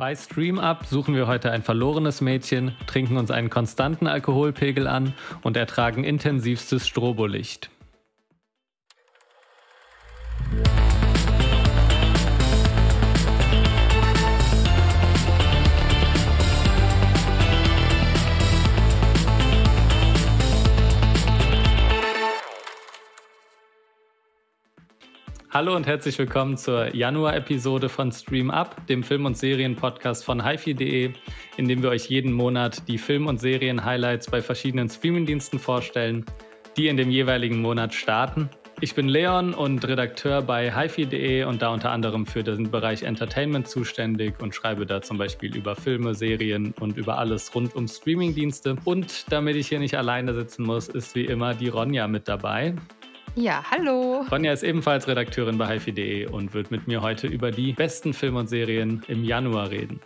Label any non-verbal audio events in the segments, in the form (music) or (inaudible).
Bei Stream Up suchen wir heute ein verlorenes Mädchen, trinken uns einen konstanten Alkoholpegel an und ertragen intensivstes Strobolicht. Hallo und herzlich willkommen zur Januar-Episode von Stream Up, dem Film- und Serien-Podcast von hifi.de, in dem wir euch jeden Monat die Film- und Serien-Highlights bei verschiedenen Streamingdiensten vorstellen, die in dem jeweiligen Monat starten. Ich bin Leon und Redakteur bei hifi.de und da unter anderem für den Bereich Entertainment zuständig und schreibe da zum Beispiel über Filme, Serien und über alles rund um Streamingdienste. Und damit ich hier nicht alleine sitzen muss, ist wie immer die Ronja mit dabei. Ja, hallo. Ronja ist ebenfalls Redakteurin bei hifi.de und wird mit mir heute über die besten Filme und Serien im Januar reden.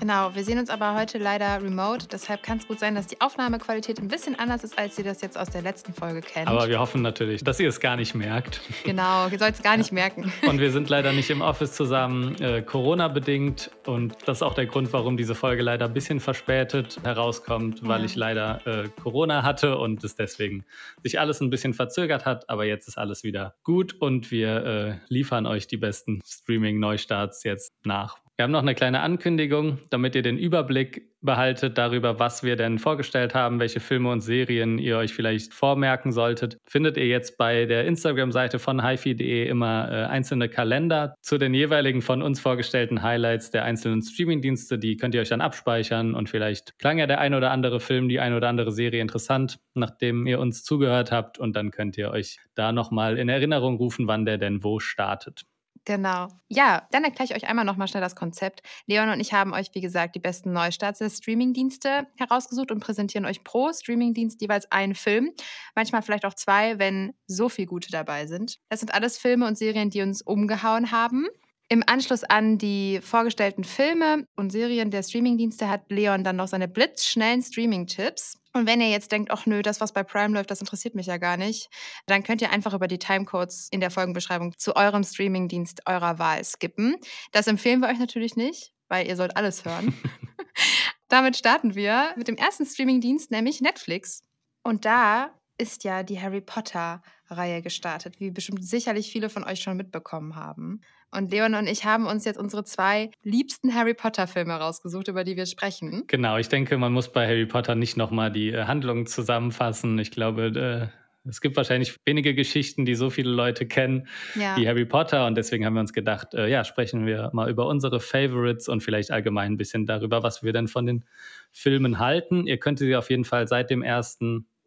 Genau, wir sehen uns aber heute leider remote. Deshalb kann es gut sein, dass die Aufnahmequalität ein bisschen anders ist, als ihr das jetzt aus der letzten Folge kennt. Aber wir hoffen natürlich, dass ihr es gar nicht merkt. Genau, ihr sollt es gar nicht merken. Und wir sind leider nicht im Office zusammen, äh, Corona-bedingt. Und das ist auch der Grund, warum diese Folge leider ein bisschen verspätet herauskommt, weil ja. ich leider äh, Corona hatte und es deswegen sich alles ein bisschen verzögert hat. Aber jetzt ist alles wieder gut und wir äh, liefern euch die besten Streaming-Neustarts jetzt nach. Wir haben noch eine kleine Ankündigung, damit ihr den Überblick behaltet darüber, was wir denn vorgestellt haben, welche Filme und Serien ihr euch vielleicht vormerken solltet. Findet ihr jetzt bei der Instagram-Seite von hifi.de immer äh, einzelne Kalender zu den jeweiligen von uns vorgestellten Highlights der einzelnen Streamingdienste. Die könnt ihr euch dann abspeichern und vielleicht klang ja der ein oder andere Film, die ein oder andere Serie interessant, nachdem ihr uns zugehört habt und dann könnt ihr euch da nochmal in Erinnerung rufen, wann der denn wo startet. Genau. Ja, dann erkläre ich euch einmal nochmal schnell das Konzept. Leon und ich haben euch, wie gesagt, die besten Neustarts der Streamingdienste herausgesucht und präsentieren euch pro Streamingdienst jeweils einen Film. Manchmal vielleicht auch zwei, wenn so viel gute dabei sind. Das sind alles Filme und Serien, die uns umgehauen haben. Im Anschluss an die vorgestellten Filme und Serien der Streamingdienste hat Leon dann noch seine blitzschnellen Streaming-Tipps. Und wenn ihr jetzt denkt, ach nö, das, was bei Prime läuft, das interessiert mich ja gar nicht, dann könnt ihr einfach über die Timecodes in der Folgenbeschreibung zu eurem Streamingdienst eurer Wahl skippen. Das empfehlen wir euch natürlich nicht, weil ihr sollt alles hören. (laughs) (laughs) Damit starten wir mit dem ersten Streamingdienst, nämlich Netflix. Und da ist ja die Harry Potter-Reihe gestartet, wie bestimmt sicherlich viele von euch schon mitbekommen haben. Und Leon und ich haben uns jetzt unsere zwei liebsten Harry Potter-Filme rausgesucht, über die wir sprechen. Genau, ich denke, man muss bei Harry Potter nicht nochmal die äh, Handlung zusammenfassen. Ich glaube, äh, es gibt wahrscheinlich wenige Geschichten, die so viele Leute kennen ja. wie Harry Potter. Und deswegen haben wir uns gedacht, äh, ja, sprechen wir mal über unsere Favorites und vielleicht allgemein ein bisschen darüber, was wir denn von den Filmen halten. Ihr könnt sie auf jeden Fall seit dem 1.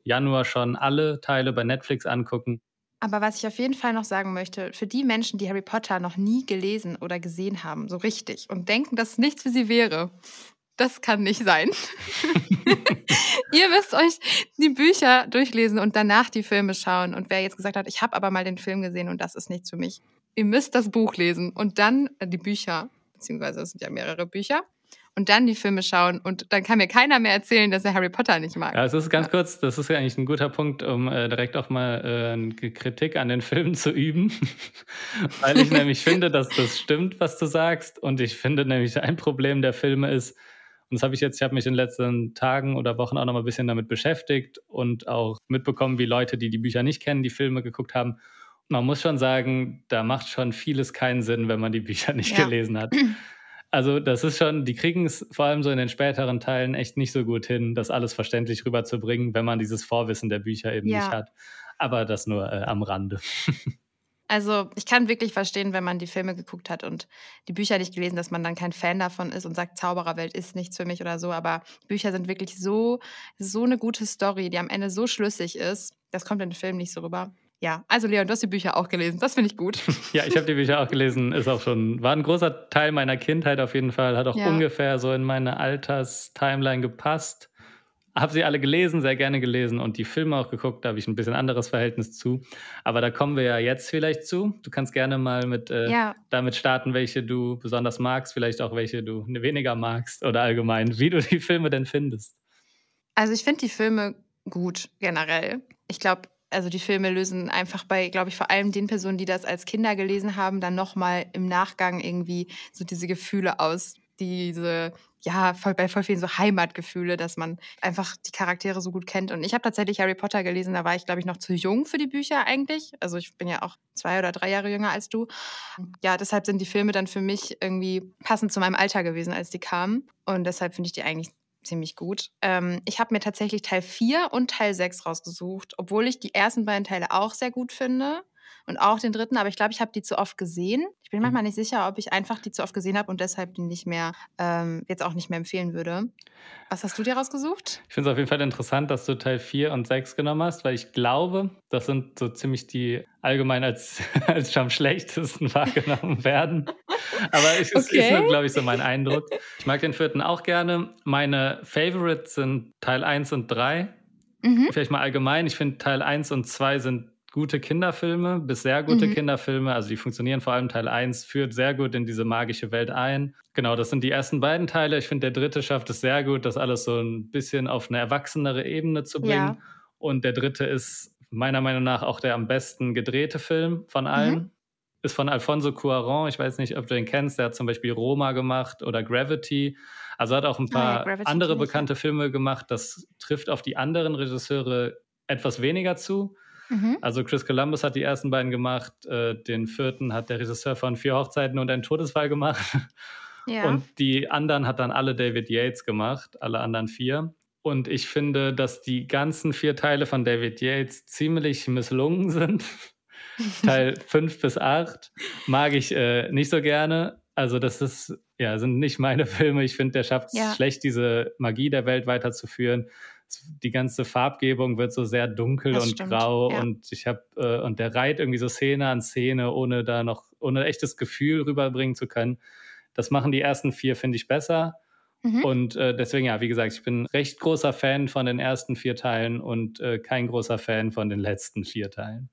Januar schon alle Teile bei Netflix angucken. Aber was ich auf jeden Fall noch sagen möchte, für die Menschen, die Harry Potter noch nie gelesen oder gesehen haben, so richtig, und denken, dass es nichts für sie wäre, das kann nicht sein. (laughs) Ihr müsst euch die Bücher durchlesen und danach die Filme schauen. Und wer jetzt gesagt hat, ich habe aber mal den Film gesehen und das ist nichts für mich, ihr müsst das Buch lesen und dann die Bücher, beziehungsweise es sind ja mehrere Bücher und dann die Filme schauen und dann kann mir keiner mehr erzählen, dass er Harry Potter nicht mag. Ja, es ist ganz ja. kurz, das ist ja eigentlich ein guter Punkt, um äh, direkt auch mal äh, eine Kritik an den Filmen zu üben, (laughs) weil ich nämlich finde, dass das stimmt, was du sagst und ich finde nämlich ein Problem der Filme ist, und das habe ich jetzt, ich habe mich in den letzten Tagen oder Wochen auch noch mal ein bisschen damit beschäftigt und auch mitbekommen, wie Leute, die die Bücher nicht kennen, die Filme geguckt haben. Man muss schon sagen, da macht schon vieles keinen Sinn, wenn man die Bücher nicht ja. gelesen hat. Also das ist schon, die kriegen es vor allem so in den späteren Teilen echt nicht so gut hin, das alles verständlich rüberzubringen, wenn man dieses Vorwissen der Bücher eben ja. nicht hat. Aber das nur äh, am Rande. Also ich kann wirklich verstehen, wenn man die Filme geguckt hat und die Bücher nicht gelesen, dass man dann kein Fan davon ist und sagt, Zaubererwelt ist nichts für mich oder so. Aber Bücher sind wirklich so, so eine gute Story, die am Ende so schlüssig ist. Das kommt in den Filmen nicht so rüber. Ja, also Leon, du hast die Bücher auch gelesen. Das finde ich gut. (laughs) ja, ich habe die Bücher auch gelesen. Ist auch schon, war ein großer Teil meiner Kindheit auf jeden Fall. Hat auch ja. ungefähr so in meine Alterstimeline gepasst. Habe sie alle gelesen, sehr gerne gelesen und die Filme auch geguckt. Da habe ich ein bisschen anderes Verhältnis zu. Aber da kommen wir ja jetzt vielleicht zu. Du kannst gerne mal mit äh, ja. damit starten, welche du besonders magst, vielleicht auch welche du weniger magst oder allgemein, wie du die Filme denn findest. Also ich finde die Filme gut generell. Ich glaube, also die Filme lösen einfach bei, glaube ich, vor allem den Personen, die das als Kinder gelesen haben, dann nochmal im Nachgang irgendwie so diese Gefühle aus, diese, ja, voll, bei voll vielen so Heimatgefühle, dass man einfach die Charaktere so gut kennt. Und ich habe tatsächlich Harry Potter gelesen, da war ich, glaube ich, noch zu jung für die Bücher eigentlich. Also ich bin ja auch zwei oder drei Jahre jünger als du. Ja, deshalb sind die Filme dann für mich irgendwie passend zu meinem Alter gewesen, als die kamen. Und deshalb finde ich die eigentlich ziemlich gut. Ähm, ich habe mir tatsächlich Teil 4 und Teil 6 rausgesucht, obwohl ich die ersten beiden Teile auch sehr gut finde und auch den dritten, aber ich glaube, ich habe die zu oft gesehen. Ich bin mhm. manchmal nicht sicher, ob ich einfach die zu oft gesehen habe und deshalb die nicht mehr, ähm, jetzt auch nicht mehr empfehlen würde. Was hast du dir rausgesucht? Ich finde es auf jeden Fall interessant, dass du Teil 4 und 6 genommen hast, weil ich glaube, das sind so ziemlich die allgemein als, (laughs) als am schlechtesten (laughs) wahrgenommen werden. Aber es okay. ist nur, glaube ich, so mein Eindruck. Ich mag den vierten auch gerne. Meine Favorites sind Teil 1 und 3. Mhm. Vielleicht mal allgemein. Ich finde Teil 1 und 2 sind gute Kinderfilme, bis sehr gute mhm. Kinderfilme. Also die funktionieren vor allem Teil 1, führt sehr gut in diese magische Welt ein. Genau, das sind die ersten beiden Teile. Ich finde, der dritte schafft es sehr gut, das alles so ein bisschen auf eine erwachsenere Ebene zu bringen. Ja. Und der dritte ist meiner Meinung nach auch der am besten gedrehte Film von allen. Mhm. Ist von Alfonso Cuaron. Ich weiß nicht, ob du den kennst. Der hat zum Beispiel Roma gemacht oder Gravity. Also hat auch ein paar ah, ja, andere bekannte Filme gemacht. Das trifft auf die anderen Regisseure etwas weniger zu. Mhm. Also Chris Columbus hat die ersten beiden gemacht, äh, den vierten hat der Regisseur von Vier Hochzeiten und ein Todesfall gemacht. Ja. Und die anderen hat dann alle David Yates gemacht, alle anderen vier. Und ich finde, dass die ganzen vier Teile von David Yates ziemlich misslungen sind. (laughs) Teil 5 bis 8 mag ich äh, nicht so gerne. Also, das ist, ja, sind nicht meine (laughs) Filme. Ich finde, der schafft es ja. schlecht, diese Magie der Welt weiterzuführen die ganze Farbgebung wird so sehr dunkel das und stimmt, grau ja. und ich habe äh, und der reiht irgendwie so Szene an Szene, ohne da noch ohne echtes Gefühl rüberbringen zu können. Das machen die ersten vier finde ich besser. Mhm. Und äh, deswegen, ja, wie gesagt, ich bin recht großer Fan von den ersten vier Teilen und äh, kein großer Fan von den letzten vier Teilen.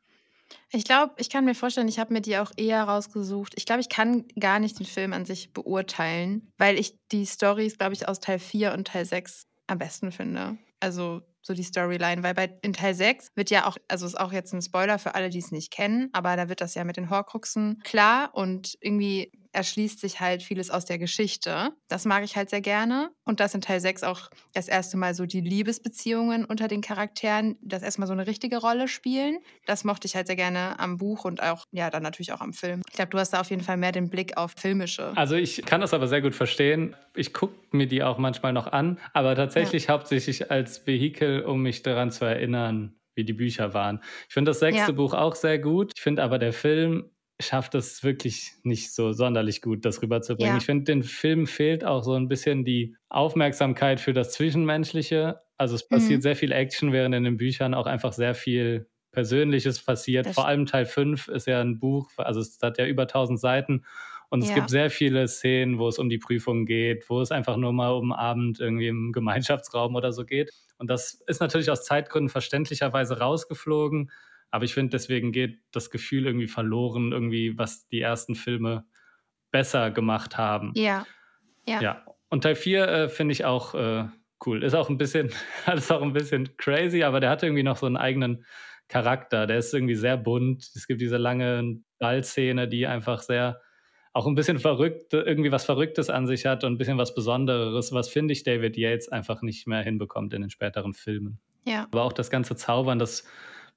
Ich glaube, ich kann mir vorstellen, ich habe mir die auch eher rausgesucht. Ich glaube, ich kann gar nicht den Film an sich beurteilen, weil ich die Stories, glaube ich, aus Teil 4 und Teil 6 am besten finde. Also so die Storyline, weil bei in Teil 6 wird ja auch, also ist auch jetzt ein Spoiler für alle, die es nicht kennen, aber da wird das ja mit den Horcruxen klar und irgendwie erschließt sich halt vieles aus der Geschichte. Das mag ich halt sehr gerne. Und dass in Teil 6 auch das erste Mal so die Liebesbeziehungen unter den Charakteren das erstmal so eine richtige Rolle spielen. Das mochte ich halt sehr gerne am Buch und auch, ja, dann natürlich auch am Film. Ich glaube, du hast da auf jeden Fall mehr den Blick auf Filmische. Also ich kann das aber sehr gut verstehen. Ich gucke mir die auch manchmal noch an, aber tatsächlich ja. hauptsächlich als Vehikel, um mich daran zu erinnern, wie die Bücher waren. Ich finde das sechste ja. Buch auch sehr gut. Ich finde aber der Film schafft es wirklich nicht so sonderlich gut, das rüberzubringen. Ja. Ich finde, den Film fehlt auch so ein bisschen die Aufmerksamkeit für das Zwischenmenschliche. Also es passiert mhm. sehr viel Action, während in den Büchern auch einfach sehr viel Persönliches passiert. Das Vor allem Teil 5 ist ja ein Buch, also es hat ja über 1000 Seiten und es ja. gibt sehr viele Szenen, wo es um die Prüfung geht, wo es einfach nur mal um Abend irgendwie im Gemeinschaftsraum oder so geht. Und das ist natürlich aus Zeitgründen verständlicherweise rausgeflogen. Aber ich finde, deswegen geht das Gefühl irgendwie verloren, irgendwie, was die ersten Filme besser gemacht haben. Ja. Ja. ja. Und Teil 4 äh, finde ich auch äh, cool. Ist auch ein bisschen, (laughs) ist auch ein bisschen crazy, aber der hat irgendwie noch so einen eigenen Charakter. Der ist irgendwie sehr bunt. Es gibt diese lange Ballszene, die einfach sehr auch ein bisschen verrückt, irgendwie was Verrücktes an sich hat und ein bisschen was Besonderes, was finde ich David Yates einfach nicht mehr hinbekommt in den späteren Filmen. Ja. Aber auch das ganze Zaubern, das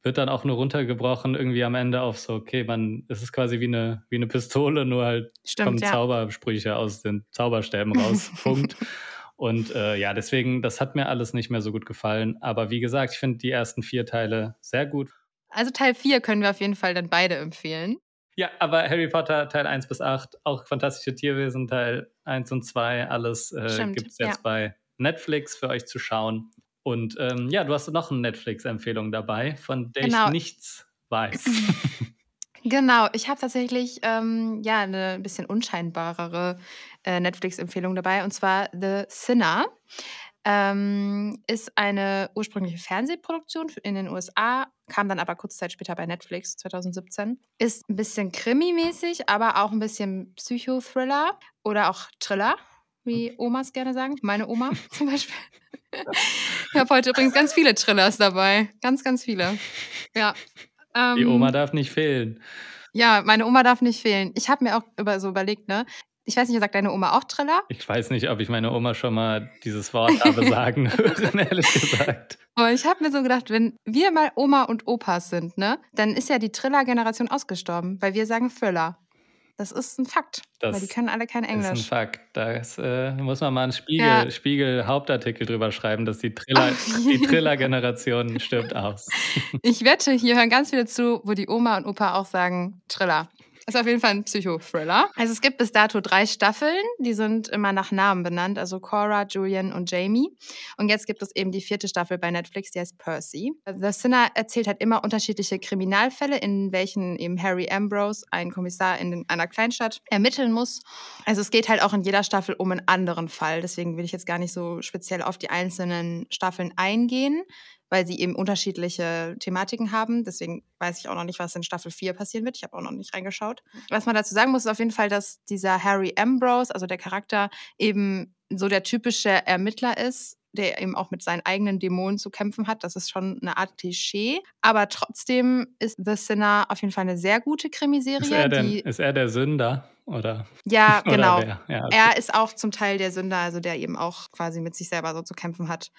wird dann auch nur runtergebrochen, irgendwie am Ende auf so, okay, man, es ist quasi wie eine, wie eine Pistole, nur halt Stimmt, kommen ja. Zaubersprüche aus den Zauberstäben raus. (laughs) Punkt. Und äh, ja, deswegen, das hat mir alles nicht mehr so gut gefallen. Aber wie gesagt, ich finde die ersten vier Teile sehr gut. Also Teil 4 können wir auf jeden Fall dann beide empfehlen. Ja, aber Harry Potter Teil 1 bis 8, auch Fantastische Tierwesen Teil 1 und 2, alles äh, gibt es jetzt ja. bei Netflix für euch zu schauen. Und ähm, ja, du hast noch eine Netflix-Empfehlung dabei, von der genau. ich nichts weiß. (laughs) Genau, ich habe tatsächlich ähm, ja eine bisschen unscheinbarere äh, Netflix-Empfehlung dabei und zwar The Sinner. Ähm, ist eine ursprüngliche Fernsehproduktion in den USA, kam dann aber kurze Zeit später bei Netflix 2017. Ist ein bisschen krimi-mäßig, aber auch ein bisschen Psychothriller oder auch Thriller, wie Omas gerne sagen. Meine Oma (laughs) zum Beispiel. Ich habe heute übrigens ganz viele Thrillers dabei. Ganz, ganz viele. Ja. Ähm, Die Oma darf nicht fehlen. Ja, meine Oma darf nicht fehlen. Ich habe mir auch über, so überlegt, ne? Ich weiß nicht, sagt deine Oma auch Triller? Ich weiß nicht, ob ich meine Oma schon mal dieses Wort habe (laughs) sagen hören, ehrlich gesagt. Aber ich habe mir so gedacht, wenn wir mal Oma und Opas sind, ne, dann ist ja die Triller-Generation ausgestorben, weil wir sagen Thriller. Das ist ein Fakt, das weil die können alle kein Englisch. Das ist ein Fakt. Da äh, muss man mal einen Spiegel, ja. Spiegel Hauptartikel drüber schreiben, dass die (laughs) Triller, die Triller-Generation stirbt aus. Ich wette, hier hören ganz viele zu, wo die Oma und Opa auch sagen Triller. Ist auf jeden Fall ein Psychothriller. Also es gibt bis dato drei Staffeln, die sind immer nach Namen benannt, also Cora, Julian und Jamie. Und jetzt gibt es eben die vierte Staffel bei Netflix, die heißt Percy. The Sinner erzählt halt immer unterschiedliche Kriminalfälle, in welchen eben Harry Ambrose, ein Kommissar in einer Kleinstadt, ermitteln muss. Also es geht halt auch in jeder Staffel um einen anderen Fall. Deswegen will ich jetzt gar nicht so speziell auf die einzelnen Staffeln eingehen weil sie eben unterschiedliche Thematiken haben. Deswegen weiß ich auch noch nicht, was in Staffel 4 passieren wird. Ich habe auch noch nicht reingeschaut. Was man dazu sagen muss, ist auf jeden Fall, dass dieser Harry Ambrose, also der Charakter, eben so der typische Ermittler ist, der eben auch mit seinen eigenen Dämonen zu kämpfen hat. Das ist schon eine Art Klischee. Aber trotzdem ist The Sinner auf jeden Fall eine sehr gute Krimiserie. Ist er, denn, ist er der Sünder? Oder? Ja, (laughs) genau. Oder ja, okay. Er ist auch zum Teil der Sünder, also der eben auch quasi mit sich selber so zu kämpfen hat.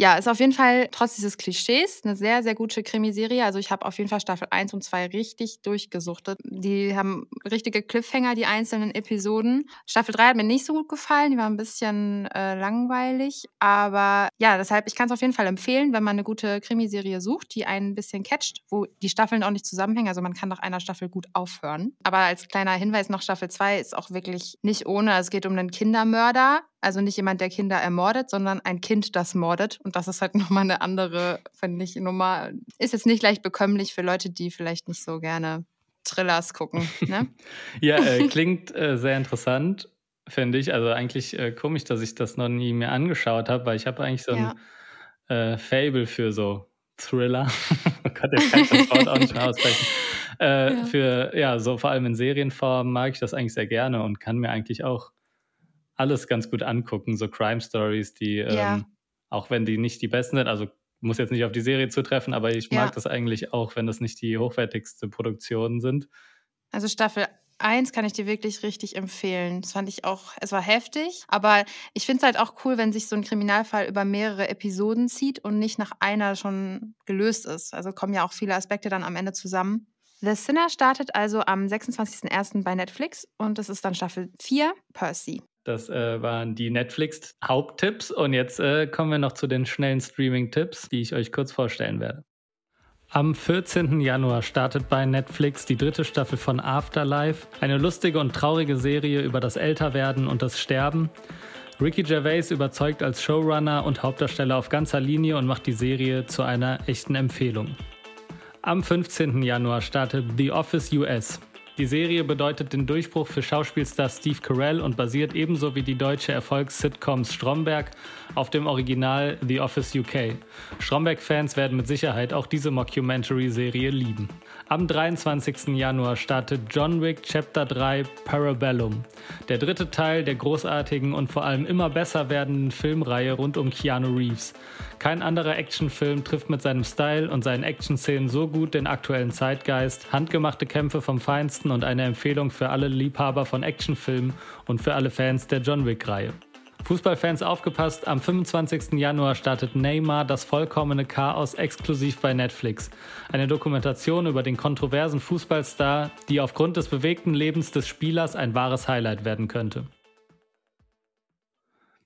Ja, ist auf jeden Fall trotz dieses Klischees eine sehr, sehr gute Krimiserie. Also ich habe auf jeden Fall Staffel 1 und 2 richtig durchgesuchtet. Die haben richtige Cliffhanger, die einzelnen Episoden. Staffel 3 hat mir nicht so gut gefallen, die war ein bisschen äh, langweilig. Aber ja, deshalb, ich kann es auf jeden Fall empfehlen, wenn man eine gute Krimiserie sucht, die einen ein bisschen catcht, wo die Staffeln auch nicht zusammenhängen. Also man kann nach einer Staffel gut aufhören. Aber als kleiner Hinweis noch, Staffel 2 ist auch wirklich nicht ohne. Es geht um einen Kindermörder, also nicht jemand, der Kinder ermordet, sondern ein Kind, das mordet. Und das ist halt (laughs) nochmal eine andere, finde ich, Nummer. Ist jetzt nicht leicht bekömmlich für Leute, die vielleicht nicht so gerne Thrillers gucken. Ne? (laughs) ja, äh, klingt äh, sehr interessant, finde ich. Also eigentlich äh, komisch, dass ich das noch nie mir angeschaut habe, weil ich habe eigentlich so ein ja. Äh, Fable für so Thriller. (laughs) oh Gott, jetzt kann ich das Wort auch nicht mehr aussprechen. (laughs) Äh, ja. Für, ja, so vor allem in Serienform mag ich das eigentlich sehr gerne und kann mir eigentlich auch alles ganz gut angucken, so Crime Stories, die, ja. ähm, auch wenn die nicht die besten sind, also muss jetzt nicht auf die Serie zutreffen, aber ich mag ja. das eigentlich auch, wenn das nicht die hochwertigste Produktionen sind. Also Staffel 1 kann ich dir wirklich richtig empfehlen. Das fand ich auch, es war heftig, aber ich finde es halt auch cool, wenn sich so ein Kriminalfall über mehrere Episoden zieht und nicht nach einer schon gelöst ist. Also kommen ja auch viele Aspekte dann am Ende zusammen. The Sinner startet also am 26.01. bei Netflix und es ist dann Staffel 4, Percy. Das äh, waren die Netflix-Haupttipps. Und jetzt äh, kommen wir noch zu den schnellen Streaming-Tipps, die ich euch kurz vorstellen werde. Am 14. Januar startet bei Netflix die dritte Staffel von Afterlife, eine lustige und traurige Serie über das Älterwerden und das Sterben. Ricky Gervais überzeugt als Showrunner und Hauptdarsteller auf ganzer Linie und macht die Serie zu einer echten Empfehlung. Am 15. Januar startet The Office US, die Serie bedeutet den Durchbruch für Schauspielstar Steve Carell und basiert ebenso wie die deutsche Erfolgs-Sitcom Stromberg auf dem Original The Office UK. Stromberg-Fans werden mit Sicherheit auch diese Mockumentary-Serie lieben. Am 23. Januar startet John Wick Chapter 3 Parabellum, der dritte Teil der großartigen und vor allem immer besser werdenden Filmreihe rund um Keanu Reeves. Kein anderer Actionfilm trifft mit seinem Style und seinen Actionszenen so gut den aktuellen Zeitgeist, handgemachte Kämpfe vom Feinsten und eine Empfehlung für alle Liebhaber von Actionfilmen und für alle Fans der John Wick-Reihe. Fußballfans aufgepasst, am 25. Januar startet Neymar das vollkommene Chaos exklusiv bei Netflix. Eine Dokumentation über den kontroversen Fußballstar, die aufgrund des bewegten Lebens des Spielers ein wahres Highlight werden könnte.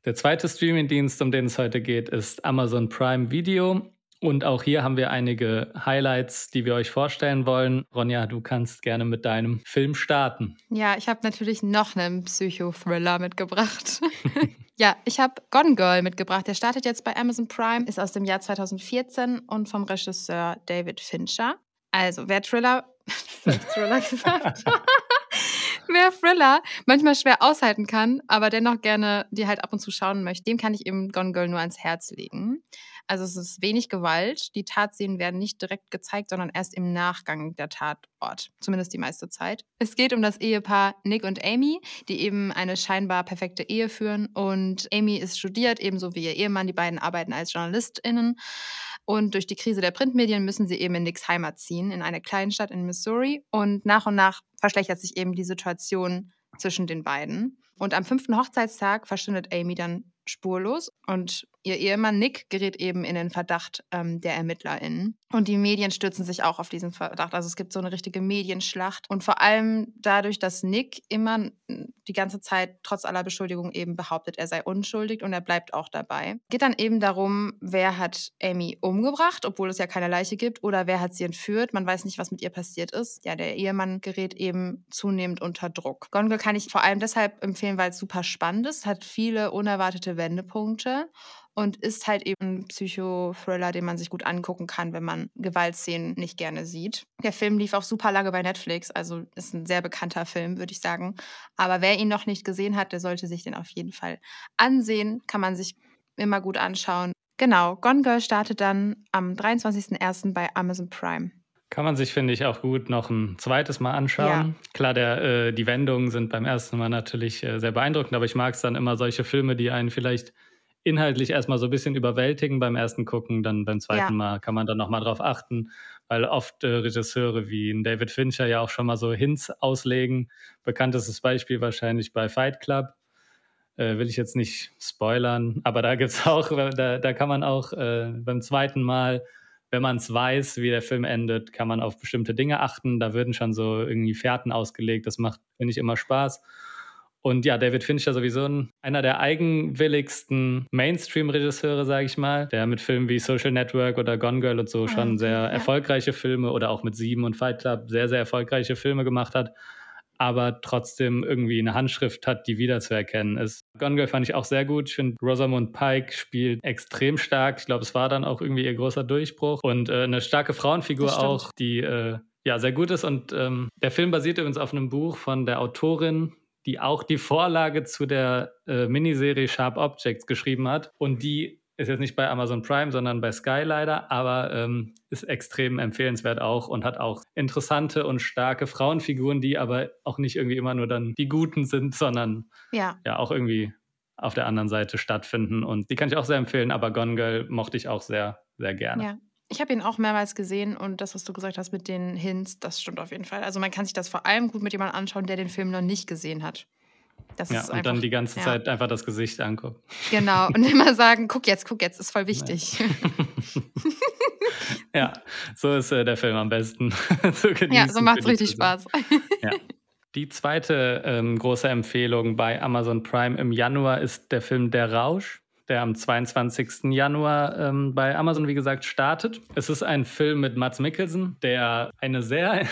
Der zweite Streamingdienst, um den es heute geht, ist Amazon Prime Video. Und auch hier haben wir einige Highlights, die wir euch vorstellen wollen. Ronja, du kannst gerne mit deinem Film starten. Ja, ich habe natürlich noch einen Psychothriller mitgebracht. (laughs) ja, ich habe Gone Girl mitgebracht. Der startet jetzt bei Amazon Prime, ist aus dem Jahr 2014 und vom Regisseur David Fincher. Also, wer Thriller, (laughs) Thriller gesagt, wer Thriller manchmal schwer aushalten kann, aber dennoch gerne die halt ab und zu schauen möchte, dem kann ich eben Gone Girl nur ans Herz legen. Also es ist wenig Gewalt. Die Tatszenen werden nicht direkt gezeigt, sondern erst im Nachgang der Tatort. Zumindest die meiste Zeit. Es geht um das Ehepaar Nick und Amy, die eben eine scheinbar perfekte Ehe führen. Und Amy ist studiert, ebenso wie ihr Ehemann. Die beiden arbeiten als JournalistInnen. Und durch die Krise der Printmedien müssen sie eben in Nicks Heimat ziehen, in eine Kleinstadt in Missouri. Und nach und nach verschlechtert sich eben die Situation zwischen den beiden. Und am fünften Hochzeitstag verschwindet Amy dann spurlos und ihr Ehemann Nick gerät eben in den Verdacht ähm, der ErmittlerInnen. Und die Medien stürzen sich auch auf diesen Verdacht. Also es gibt so eine richtige Medienschlacht. Und vor allem dadurch, dass Nick immer die ganze Zeit trotz aller Beschuldigungen eben behauptet, er sei unschuldig und er bleibt auch dabei. Geht dann eben darum, wer hat Amy umgebracht, obwohl es ja keine Leiche gibt, oder wer hat sie entführt. Man weiß nicht, was mit ihr passiert ist. Ja, der Ehemann gerät eben zunehmend unter Druck. Gone kann ich vor allem deshalb empfehlen, weil es super spannend ist, hat viele unerwartete Wendepunkte und ist halt eben ein Psychothriller, den man sich gut angucken kann, wenn man Gewaltszenen nicht gerne sieht. Der Film lief auch super lange bei Netflix, also ist ein sehr bekannter Film, würde ich sagen. Aber wer ihn noch nicht gesehen hat, der sollte sich den auf jeden Fall ansehen. Kann man sich immer gut anschauen. Genau, Gone Girl startet dann am 23.01. bei Amazon Prime. Kann man sich, finde ich, auch gut noch ein zweites Mal anschauen. Ja. Klar, der, äh, die Wendungen sind beim ersten Mal natürlich äh, sehr beeindruckend, aber ich mag es dann immer solche Filme, die einen vielleicht inhaltlich erstmal so ein bisschen überwältigen beim ersten Gucken, dann beim zweiten ja. Mal kann man dann nochmal drauf achten, weil oft äh, Regisseure wie David Fincher ja auch schon mal so Hints auslegen. Bekanntestes Beispiel wahrscheinlich bei Fight Club. Äh, will ich jetzt nicht spoilern, aber da gibt es (laughs) auch, da, da kann man auch äh, beim zweiten Mal, wenn man es weiß, wie der Film endet, kann man auf bestimmte Dinge achten. Da würden schon so irgendwie Fährten ausgelegt. Das macht, finde ich, immer Spaß. Und ja, David Fincher sowieso ein, einer der eigenwilligsten Mainstream-Regisseure, sage ich mal, der mit Filmen wie Social Network oder Gone Girl und so ah, schon sehr erfolgreiche Filme oder auch mit Sieben und Fight Club sehr, sehr erfolgreiche Filme gemacht hat, aber trotzdem irgendwie eine Handschrift hat, die wiederzuerkennen ist. Gone Girl fand ich auch sehr gut. Ich finde, Rosamund Pike spielt extrem stark. Ich glaube, es war dann auch irgendwie ihr großer Durchbruch. Und äh, eine starke Frauenfigur auch, die äh, ja sehr gut ist. Und ähm, der Film basiert übrigens auf einem Buch von der Autorin die auch die Vorlage zu der äh, Miniserie Sharp Objects geschrieben hat. Und die ist jetzt nicht bei Amazon Prime, sondern bei Sky leider, aber ähm, ist extrem empfehlenswert auch und hat auch interessante und starke Frauenfiguren, die aber auch nicht irgendwie immer nur dann die Guten sind, sondern ja, ja auch irgendwie auf der anderen Seite stattfinden. Und die kann ich auch sehr empfehlen, aber Gone Girl mochte ich auch sehr, sehr gerne. Ja. Ich habe ihn auch mehrmals gesehen und das, was du gesagt hast mit den Hints, das stimmt auf jeden Fall. Also man kann sich das vor allem gut mit jemandem anschauen, der den Film noch nicht gesehen hat. Das ja, und einfach, dann die ganze ja. Zeit einfach das Gesicht angucken. Genau, und immer sagen, guck jetzt, guck jetzt, ist voll wichtig. (laughs) ja, so ist äh, der Film am besten. (laughs) so ja, so macht es richtig Spaß. ja. (laughs) Die zweite ähm, große Empfehlung bei Amazon Prime im Januar ist der Film Der Rausch der am 22. Januar ähm, bei Amazon, wie gesagt, startet. Es ist ein Film mit Mats Mikkelsen, der eine sehr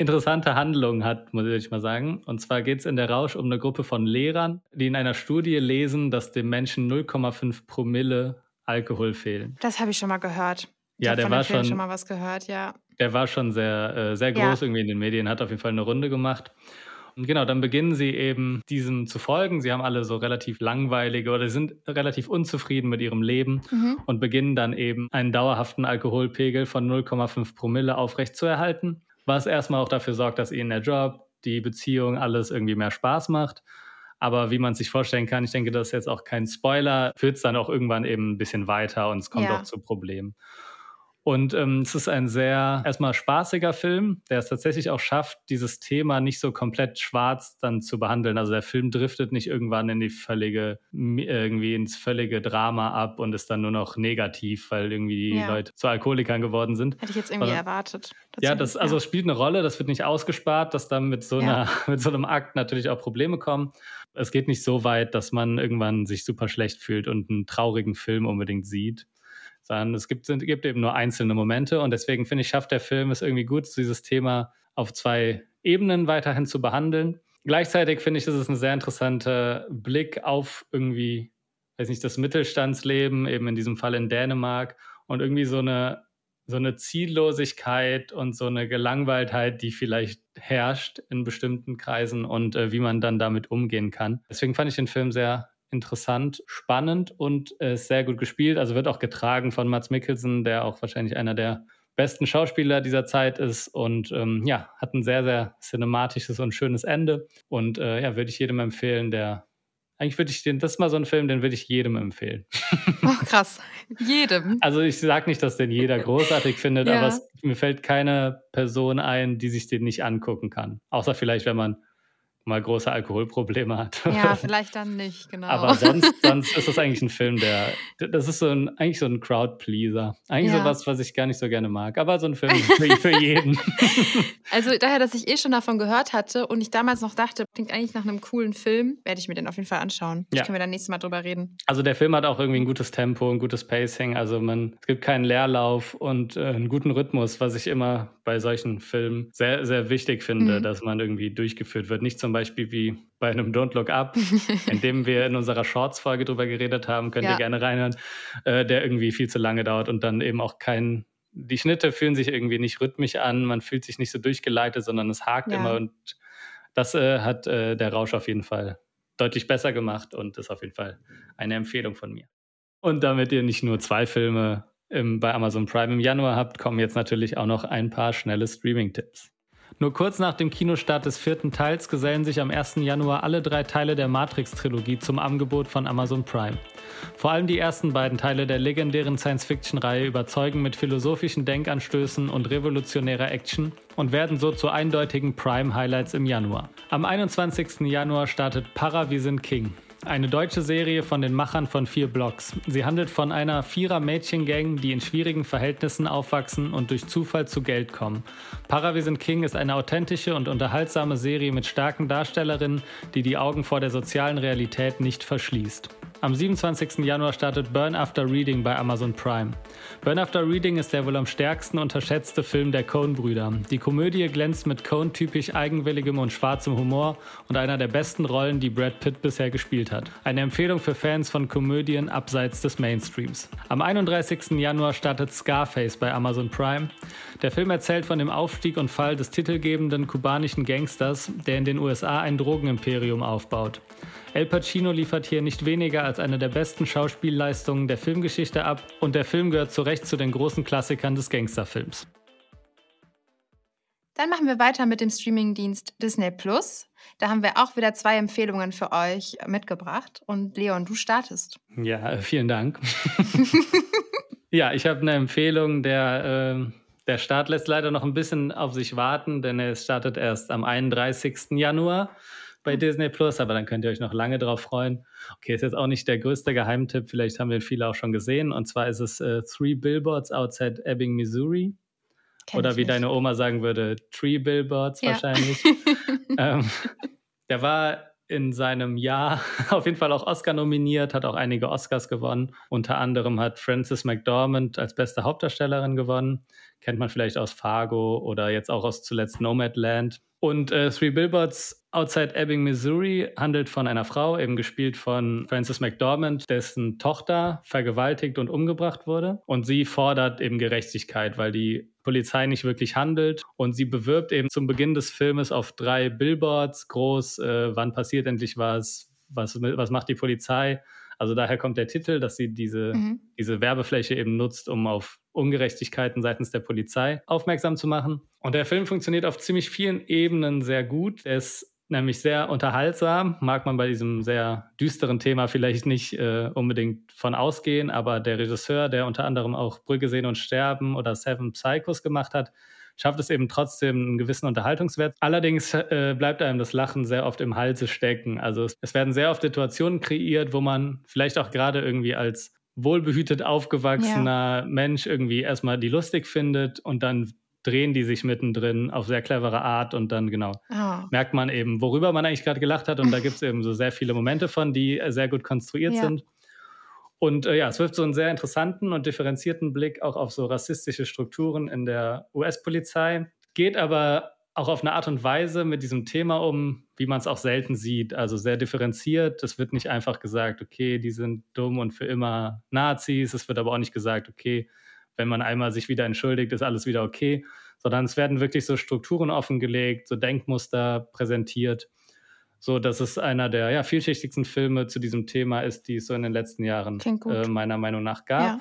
interessante Handlung hat, muss ich mal sagen. Und zwar geht es in der Rausch um eine Gruppe von Lehrern, die in einer Studie lesen, dass dem Menschen 0,5 Promille Alkohol fehlen. Das habe ich schon mal gehört. Ich ja, der war schon, schon mal was gehört, ja. Der war schon sehr, äh, sehr groß ja. irgendwie in den Medien, hat auf jeden Fall eine Runde gemacht. Und genau, dann beginnen sie eben diesem zu folgen. Sie haben alle so relativ langweilige oder sind relativ unzufrieden mit ihrem Leben mhm. und beginnen dann eben einen dauerhaften Alkoholpegel von 0,5 Promille aufrechtzuerhalten, was erstmal auch dafür sorgt, dass ihnen der Job, die Beziehung, alles irgendwie mehr Spaß macht. Aber wie man sich vorstellen kann, ich denke, das ist jetzt auch kein Spoiler, führt es dann auch irgendwann eben ein bisschen weiter und es kommt ja. auch zu Problemen. Und ähm, es ist ein sehr erstmal spaßiger Film, der es tatsächlich auch schafft, dieses Thema nicht so komplett schwarz dann zu behandeln. Also der Film driftet nicht irgendwann in die völlige, irgendwie ins völlige Drama ab und ist dann nur noch negativ, weil irgendwie die ja. Leute zu Alkoholikern geworden sind. Hätte ich jetzt irgendwie Aber, erwartet. Ja, das also ja. spielt eine Rolle, das wird nicht ausgespart, dass dann mit so, einer, (laughs) mit so einem Akt natürlich auch Probleme kommen. Es geht nicht so weit, dass man irgendwann sich super schlecht fühlt und einen traurigen Film unbedingt sieht sondern es gibt, sind, gibt eben nur einzelne Momente und deswegen finde ich, schafft der Film es irgendwie gut, dieses Thema auf zwei Ebenen weiterhin zu behandeln. Gleichzeitig finde ich, ist es ein sehr interessanter Blick auf irgendwie, weiß nicht, das Mittelstandsleben, eben in diesem Fall in Dänemark und irgendwie so eine, so eine Ziellosigkeit und so eine Gelangweiltheit, die vielleicht herrscht in bestimmten Kreisen und äh, wie man dann damit umgehen kann. Deswegen fand ich den Film sehr interessant, spannend und äh, sehr gut gespielt. Also wird auch getragen von Mats Mikkelsen, der auch wahrscheinlich einer der besten Schauspieler dieser Zeit ist und ähm, ja, hat ein sehr, sehr cinematisches und schönes Ende. Und äh, ja, würde ich jedem empfehlen, der eigentlich würde ich den, das ist mal so ein Film, den würde ich jedem empfehlen. (laughs) Oh, krass. Jedem. Also ich sage nicht, dass den jeder großartig findet, ja. aber es, mir fällt keine Person ein, die sich den nicht angucken kann. Außer vielleicht, wenn man mal große Alkoholprobleme hat. Ja, (laughs) vielleicht dann nicht, genau. Aber sonst, sonst ist das eigentlich ein Film, der, das ist so ein, eigentlich so ein Crowd-Pleaser. Eigentlich ja. so was, was ich gar nicht so gerne mag. Aber so ein Film für, für jeden. (laughs) Also daher, dass ich eh schon davon gehört hatte und ich damals noch dachte, klingt eigentlich nach einem coolen Film, werde ich mir den auf jeden Fall anschauen. Ja. können wir dann nächstes Mal drüber reden. Also der Film hat auch irgendwie ein gutes Tempo, ein gutes Pacing. Also man, es gibt keinen Leerlauf und äh, einen guten Rhythmus, was ich immer bei solchen Filmen sehr, sehr wichtig finde, mhm. dass man irgendwie durchgeführt wird. Nicht zum Beispiel wie bei einem Don't Look Up, (laughs) in dem wir in unserer Shorts-Folge drüber geredet haben, könnt ja. ihr gerne reinhören, äh, der irgendwie viel zu lange dauert und dann eben auch kein, die Schnitte fühlen sich irgendwie nicht rhythmisch an, man fühlt sich nicht so durchgeleitet, sondern es hakt ja. immer und das äh, hat äh, der Rausch auf jeden Fall deutlich besser gemacht und ist auf jeden Fall eine Empfehlung von mir. Und damit ihr nicht nur zwei Filme im, bei Amazon Prime im Januar habt, kommen jetzt natürlich auch noch ein paar schnelle Streaming-Tipps. Nur kurz nach dem Kinostart des vierten Teils gesellen sich am 1. Januar alle drei Teile der Matrix-Trilogie zum Angebot von Amazon Prime. Vor allem die ersten beiden Teile der legendären Science-Fiction-Reihe überzeugen mit philosophischen Denkanstößen und revolutionärer Action und werden so zu eindeutigen Prime-Highlights im Januar. Am 21. Januar startet Para Wir sind King. Eine deutsche Serie von den Machern von Vier Blocks. Sie handelt von einer Vierer-Mädchengang, die in schwierigen Verhältnissen aufwachsen und durch Zufall zu Geld kommen. Paravision King ist eine authentische und unterhaltsame Serie mit starken Darstellerinnen, die die Augen vor der sozialen Realität nicht verschließt. Am 27. Januar startet Burn After Reading bei Amazon Prime. Burn After Reading ist der wohl am stärksten unterschätzte Film der Coen-Brüder. Die Komödie glänzt mit Coen-typisch eigenwilligem und schwarzem Humor und einer der besten Rollen, die Brad Pitt bisher gespielt hat. Eine Empfehlung für Fans von Komödien abseits des Mainstreams. Am 31. Januar startet Scarface bei Amazon Prime. Der Film erzählt von dem Aufstieg und Fall des titelgebenden kubanischen Gangsters, der in den USA ein Drogenimperium aufbaut. El Pacino liefert hier nicht weniger als eine der besten Schauspielleistungen der Filmgeschichte ab und der Film gehört zu Recht zu den großen Klassikern des Gangsterfilms. Dann machen wir weiter mit dem Streamingdienst Disney Plus. Da haben wir auch wieder zwei Empfehlungen für euch mitgebracht. Und Leon, du startest. Ja, vielen Dank. (laughs) ja, ich habe eine Empfehlung, der, äh, der Start lässt leider noch ein bisschen auf sich warten, denn er startet erst am 31. Januar bei Disney Plus, aber dann könnt ihr euch noch lange drauf freuen. Okay, ist jetzt auch nicht der größte Geheimtipp, vielleicht haben wir viele auch schon gesehen. Und zwar ist es äh, Three Billboards Outside Ebbing, Missouri. Kenn Oder wie nicht. deine Oma sagen würde, Tree Billboards ja. wahrscheinlich. (laughs) ähm, der war in seinem Jahr (laughs) auf jeden Fall auch Oscar nominiert, hat auch einige Oscars gewonnen. Unter anderem hat Frances McDormand als beste Hauptdarstellerin gewonnen. Kennt man vielleicht aus Fargo oder jetzt auch aus zuletzt Nomadland. Und äh, Three Billboards Outside Ebbing, Missouri handelt von einer Frau, eben gespielt von Frances McDormand, dessen Tochter vergewaltigt und umgebracht wurde. Und sie fordert eben Gerechtigkeit, weil die Polizei nicht wirklich handelt. Und sie bewirbt eben zum Beginn des Filmes auf drei Billboards groß, äh, wann passiert endlich was, was, was macht die Polizei. Also daher kommt der Titel, dass sie diese, mhm. diese Werbefläche eben nutzt, um auf Ungerechtigkeiten seitens der Polizei aufmerksam zu machen. Und der Film funktioniert auf ziemlich vielen Ebenen sehr gut. Er ist nämlich sehr unterhaltsam, mag man bei diesem sehr düsteren Thema vielleicht nicht äh, unbedingt von ausgehen, aber der Regisseur, der unter anderem auch Brügge sehen und sterben oder Seven Psychos gemacht hat, schafft es eben trotzdem einen gewissen Unterhaltungswert. Allerdings äh, bleibt einem das Lachen sehr oft im Halse stecken. Also es, es werden sehr oft Situationen kreiert, wo man vielleicht auch gerade irgendwie als wohlbehütet aufgewachsener ja. Mensch irgendwie erstmal die lustig findet und dann drehen die sich mittendrin auf sehr clevere Art und dann genau oh. merkt man eben, worüber man eigentlich gerade gelacht hat und da (laughs) gibt es eben so sehr viele Momente von, die sehr gut konstruiert ja. sind. Und äh, ja, es wirft so einen sehr interessanten und differenzierten Blick auch auf so rassistische Strukturen in der US-Polizei, geht aber auch auf eine Art und Weise mit diesem Thema um, wie man es auch selten sieht. Also sehr differenziert. Es wird nicht einfach gesagt, okay, die sind dumm und für immer Nazis. Es wird aber auch nicht gesagt, okay, wenn man einmal sich wieder entschuldigt, ist alles wieder okay. Sondern es werden wirklich so Strukturen offengelegt, so Denkmuster präsentiert so dass es einer der ja, vielschichtigsten Filme zu diesem Thema ist, die es so in den letzten Jahren äh, meiner Meinung nach gab. Ja.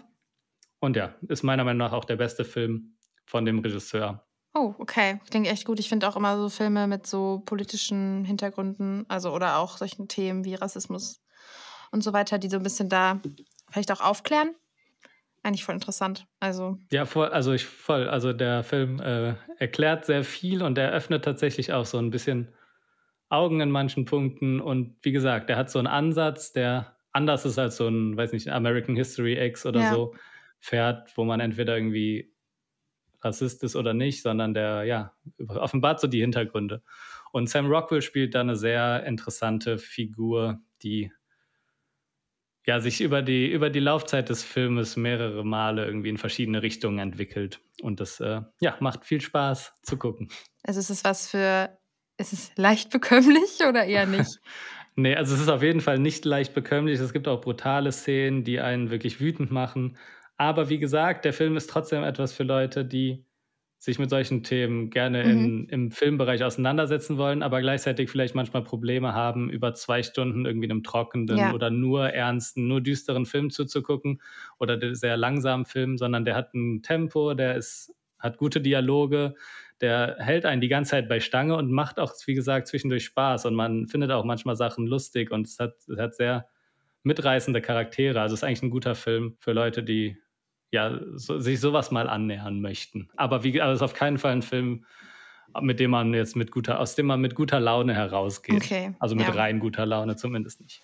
Und ja, ist meiner Meinung nach auch der beste Film von dem Regisseur. Oh, okay. Klingt echt gut. Ich finde auch immer so Filme mit so politischen Hintergründen, also oder auch solchen Themen wie Rassismus und so weiter, die so ein bisschen da vielleicht auch aufklären. Eigentlich voll interessant. Also. Ja, voll, also ich voll. Also der Film äh, erklärt sehr viel und er öffnet tatsächlich auch so ein bisschen Augen in manchen Punkten. Und wie gesagt, der hat so einen Ansatz, der anders ist als so ein, weiß nicht, American History X oder ja. so fährt, wo man entweder irgendwie Rassist ist oder nicht, sondern der, ja, offenbart so die Hintergründe. Und Sam Rockwell spielt da eine sehr interessante Figur, die ja, sich über die, über die Laufzeit des Filmes mehrere Male irgendwie in verschiedene Richtungen entwickelt. Und das äh, ja, macht viel Spaß zu gucken. Also ist es was für, ist es leicht bekömmlich oder eher nicht? (laughs) nee, also es ist auf jeden Fall nicht leicht bekömmlich. Es gibt auch brutale Szenen, die einen wirklich wütend machen. Aber wie gesagt, der Film ist trotzdem etwas für Leute, die sich mit solchen Themen gerne mhm. in, im Filmbereich auseinandersetzen wollen, aber gleichzeitig vielleicht manchmal Probleme haben, über zwei Stunden irgendwie einem trockenen ja. oder nur ernsten, nur düsteren Film zuzugucken oder sehr langsamen Film, sondern der hat ein Tempo, der ist, hat gute Dialoge, der hält einen die ganze Zeit bei Stange und macht auch, wie gesagt, zwischendurch Spaß und man findet auch manchmal Sachen lustig und es hat, es hat sehr mitreißende Charaktere. Also es ist eigentlich ein guter Film für Leute, die ja, so, sich sowas mal annähern möchten. Aber wie, also ist auf keinen Fall ein Film, mit dem man jetzt mit guter, aus dem man mit guter Laune herausgeht. Okay. Also mit ja. rein guter Laune zumindest nicht.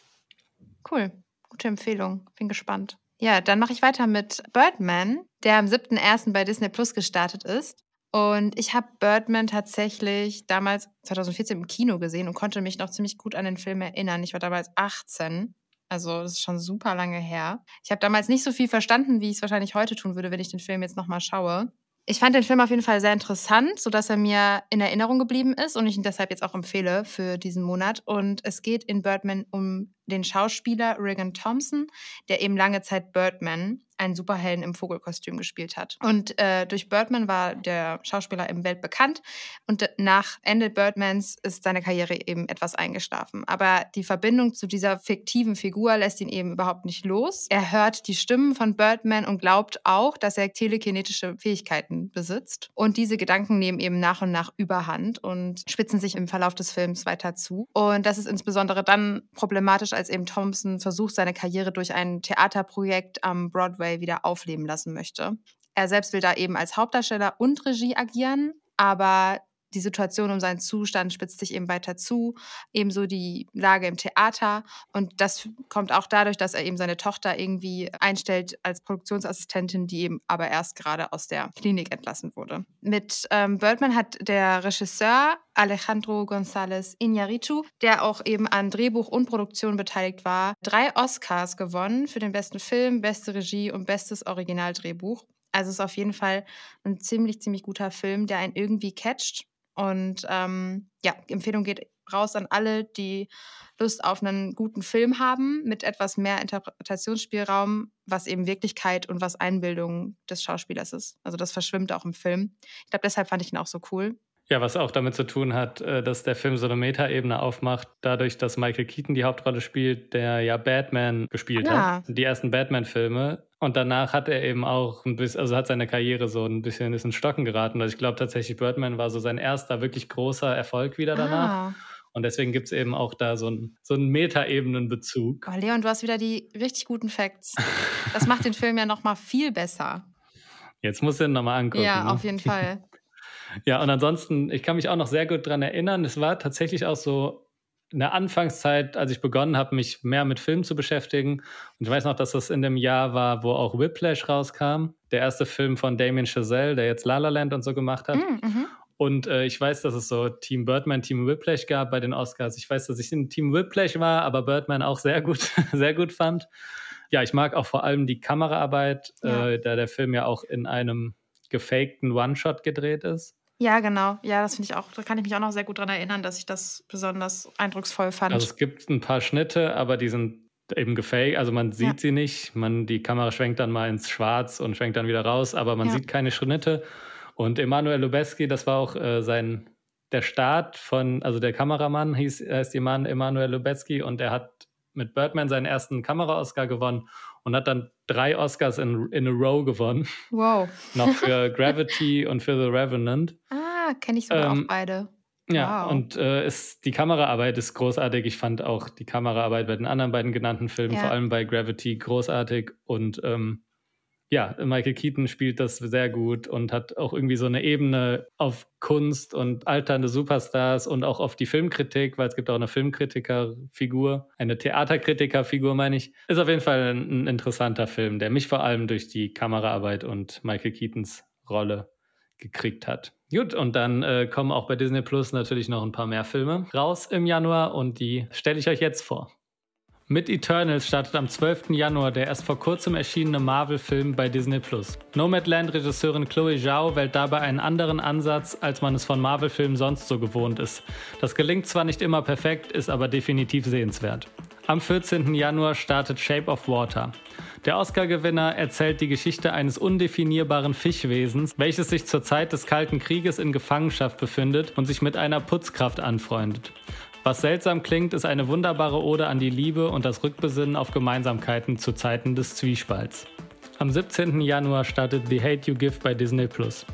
Cool. Gute Empfehlung. Bin gespannt. Ja, dann mache ich weiter mit Birdman, der am 7.1. bei Disney Plus gestartet ist. Und ich habe Birdman tatsächlich damals 2014 im Kino gesehen und konnte mich noch ziemlich gut an den Film erinnern. Ich war damals 18 also das ist schon super lange her. Ich habe damals nicht so viel verstanden, wie ich es wahrscheinlich heute tun würde, wenn ich den Film jetzt nochmal schaue. Ich fand den Film auf jeden Fall sehr interessant, sodass er mir in Erinnerung geblieben ist und ich ihn deshalb jetzt auch empfehle für diesen Monat. Und es geht in Birdman um den Schauspieler Regan Thompson, der eben lange Zeit Birdman einen Superhelden im Vogelkostüm gespielt hat. Und äh, durch Birdman war der Schauspieler im Welt bekannt und nach Ende Birdmans ist seine Karriere eben etwas eingeschlafen. Aber die Verbindung zu dieser fiktiven Figur lässt ihn eben überhaupt nicht los. Er hört die Stimmen von Birdman und glaubt auch, dass er telekinetische Fähigkeiten besitzt. Und diese Gedanken nehmen eben nach und nach überhand und spitzen sich im Verlauf des Films weiter zu. Und das ist insbesondere dann problematisch, als eben Thompson versucht, seine Karriere durch ein Theaterprojekt am Broadway wieder aufleben lassen möchte. Er selbst will da eben als Hauptdarsteller und Regie agieren, aber die Situation um seinen Zustand spitzt sich eben weiter zu, ebenso die Lage im Theater. Und das kommt auch dadurch, dass er eben seine Tochter irgendwie einstellt als Produktionsassistentin, die eben aber erst gerade aus der Klinik entlassen wurde. Mit ähm, Birdman hat der Regisseur Alejandro González Iñárritu, der auch eben an Drehbuch und Produktion beteiligt war, drei Oscars gewonnen für den besten Film, beste Regie und bestes Originaldrehbuch. Also es ist auf jeden Fall ein ziemlich, ziemlich guter Film, der einen irgendwie catcht. Und ähm, ja, Empfehlung geht raus an alle, die Lust auf einen guten Film haben, mit etwas mehr Interpretationsspielraum, was eben Wirklichkeit und was Einbildung des Schauspielers ist. Also das verschwimmt auch im Film. Ich glaube, deshalb fand ich ihn auch so cool. Ja, was auch damit zu tun hat, äh, dass der Film so eine Metaebene aufmacht, dadurch, dass Michael Keaton die Hauptrolle spielt, der ja Batman gespielt ja. hat. Die ersten Batman-Filme. Und danach hat er eben auch ein bisschen, also hat seine Karriere so ein bisschen ist in Stocken geraten. Also ich glaube tatsächlich, Birdman war so sein erster wirklich großer Erfolg wieder danach. Ah. Und deswegen gibt es eben auch da so einen, so einen Metaebenenbezug. Oh, Leon, du hast wieder die richtig guten Facts. Das macht den Film ja nochmal viel besser. Jetzt musst du ihn nochmal angucken. Ja, ne? auf jeden Fall. (laughs) Ja, und ansonsten, ich kann mich auch noch sehr gut daran erinnern, es war tatsächlich auch so in der Anfangszeit, als ich begonnen habe, mich mehr mit Filmen zu beschäftigen. Und ich weiß noch, dass das in dem Jahr war, wo auch Whiplash rauskam. Der erste Film von Damien Chazelle, der jetzt La La Land und so gemacht hat. Mm, mhm. Und äh, ich weiß, dass es so Team Birdman, Team Whiplash gab bei den Oscars. Ich weiß, dass ich in Team Whiplash war, aber Birdman auch sehr gut, (laughs) sehr gut fand. Ja, ich mag auch vor allem die Kameraarbeit, ja. äh, da der Film ja auch in einem gefakten One-Shot gedreht ist. Ja, genau. Ja, das finde ich auch, da kann ich mich auch noch sehr gut daran erinnern, dass ich das besonders eindrucksvoll fand. Also es gibt ein paar Schnitte, aber die sind eben gefaked, also man sieht ja. sie nicht. Man, die Kamera schwenkt dann mal ins Schwarz und schwenkt dann wieder raus, aber man ja. sieht keine Schnitte. Und Emanuel Lubezki, das war auch äh, sein der Start von, also der Kameramann hieß, heißt Emanuel Lubezki und er hat mit Birdman seinen ersten Kamera-Oscar gewonnen und hat dann drei Oscars in, in a row gewonnen. Wow. (laughs) Noch für Gravity und für The Revenant. Ah, kenne ich sogar ähm, auch beide. Ja, wow. und äh, ist, die Kameraarbeit ist großartig. Ich fand auch die Kameraarbeit bei den anderen beiden genannten Filmen, ja. vor allem bei Gravity, großartig. Und ähm, ja, Michael Keaton spielt das sehr gut und hat auch irgendwie so eine Ebene auf Kunst und alternde Superstars und auch auf die Filmkritik, weil es gibt auch eine Filmkritikerfigur, eine Theaterkritikerfigur, meine ich. Ist auf jeden Fall ein, ein interessanter Film, der mich vor allem durch die Kameraarbeit und Michael Keatons Rolle gekriegt hat. Gut, und dann äh, kommen auch bei Disney Plus natürlich noch ein paar mehr Filme raus im Januar und die stelle ich euch jetzt vor. Mit Eternals startet am 12. Januar der erst vor kurzem erschienene Marvel-Film bei Disney+. Nomadland-Regisseurin Chloe Zhao wählt dabei einen anderen Ansatz, als man es von Marvel-Filmen sonst so gewohnt ist. Das gelingt zwar nicht immer perfekt, ist aber definitiv sehenswert. Am 14. Januar startet Shape of Water. Der Oscar-Gewinner erzählt die Geschichte eines undefinierbaren Fischwesens, welches sich zur Zeit des Kalten Krieges in Gefangenschaft befindet und sich mit einer Putzkraft anfreundet. Was seltsam klingt, ist eine wunderbare Ode an die Liebe und das Rückbesinnen auf Gemeinsamkeiten zu Zeiten des Zwiespalts. Am 17. Januar startet The Hate You Give bei Disney Plus.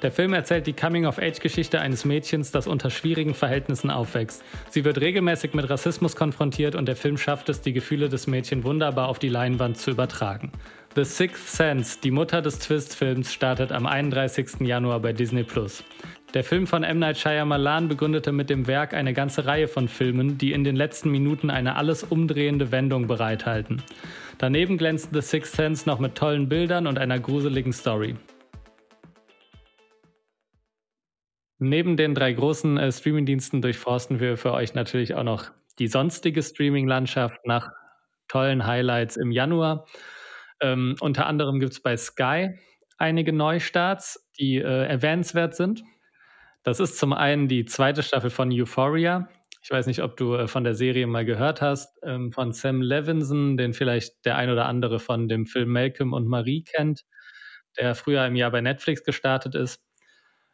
Der Film erzählt die Coming-of-Age-Geschichte eines Mädchens, das unter schwierigen Verhältnissen aufwächst. Sie wird regelmäßig mit Rassismus konfrontiert und der Film schafft es, die Gefühle des Mädchens wunderbar auf die Leinwand zu übertragen. The Sixth Sense, die Mutter des Twist-Films, startet am 31. Januar bei Disney Plus. Der Film von M. Night Shyamalan begründete mit dem Werk eine ganze Reihe von Filmen, die in den letzten Minuten eine alles umdrehende Wendung bereithalten. Daneben glänzt The Sixth Sense noch mit tollen Bildern und einer gruseligen Story. Neben den drei großen äh, Streamingdiensten durchforsten wir für euch natürlich auch noch die sonstige Streaming-Landschaft nach tollen Highlights im Januar. Ähm, unter anderem gibt es bei Sky einige Neustarts, die äh, erwähnenswert sind. Das ist zum einen die zweite Staffel von Euphoria. Ich weiß nicht, ob du äh, von der Serie mal gehört hast, ähm, von Sam Levinson, den vielleicht der ein oder andere von dem Film Malcolm und Marie kennt, der früher im Jahr bei Netflix gestartet ist.